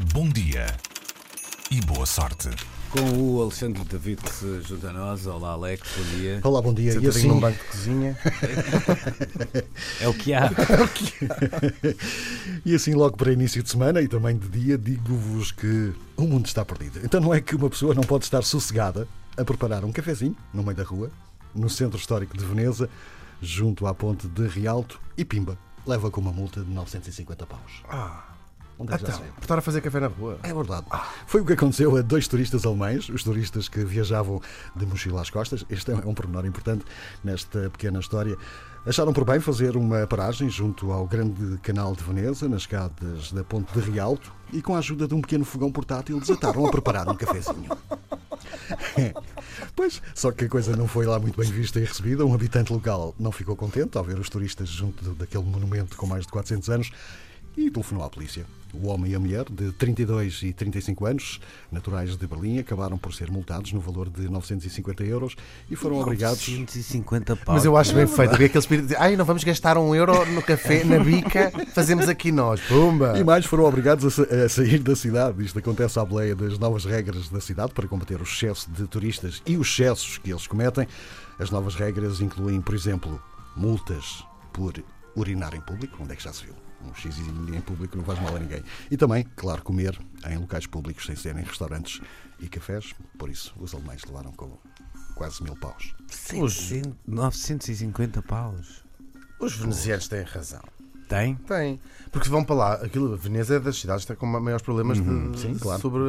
Bom dia e boa sorte. Com o Alexandre David que se junta a nós. Olá, Alex, bom dia. Olá, bom dia. E Sentadinho assim, num banco de cozinha. É o que há. e assim, logo para início de semana e também de dia, digo-vos que o mundo está perdido. Então não é que uma pessoa não pode estar sossegada a preparar um cafezinho no meio da rua, no centro histórico de Veneza, junto à ponte de Rialto e Pimba. Leva com uma multa de 950 paus. Ah, Onde é que então, a fazer café na rua. É verdade. Foi o que aconteceu a dois turistas alemães, os turistas que viajavam de mochila às costas. Este é um pormenor importante nesta pequena história. Acharam por bem fazer uma paragem junto ao grande canal de Veneza, nas escadas da Ponte de Rialto, e com a ajuda de um pequeno fogão portátil desataram a preparar um cafezinho. Pois, só que a coisa não foi lá muito bem vista e recebida. Um habitante local não ficou contente ao ver os turistas junto daquele monumento com mais de 400 anos e telefonou à polícia. O homem e a mulher, de 32 e 35 anos, naturais de Berlim, acabaram por ser multados no valor de 950 euros e foram obrigados. 150 pau. Mas eu acho bem feito. Havia aquele espírito de ai, não vamos gastar um euro no café, na bica, fazemos aqui nós. Pumba! E mais foram obrigados a, sa- a sair da cidade. Isto acontece à boleia das novas regras da cidade para combater o excesso de turistas e os excessos que eles cometem. As novas regras incluem, por exemplo, multas por urinar em público, onde é que já se viu? Um xizinho em público não faz mal a ninguém. E também, claro, comer em locais públicos sem serem restaurantes e cafés. Por isso, os alemães levaram com quase mil paus. 100, 950 paus. Os venezianos têm razão. Tem? Têm. Porque se vão para lá, aquilo, Veneza é das cidades que está com maiores problemas de, sim, claro. sobre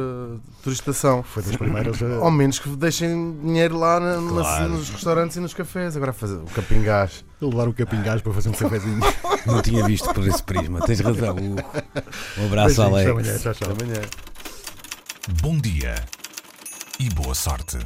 turistação. Foi das primeiras a. Ao menos que deixem dinheiro lá na- na- Claro. nos restaurantes e nos cafés. Agora fazer o capingás. a levar o capingás para fazer um cafezinho. Não tinha visto por esse prisma. Tens razão. Um abraço, Beijinhos, Alex. até amanhã. Tchau, tchau. Amanhã. Bom dia e boa sorte.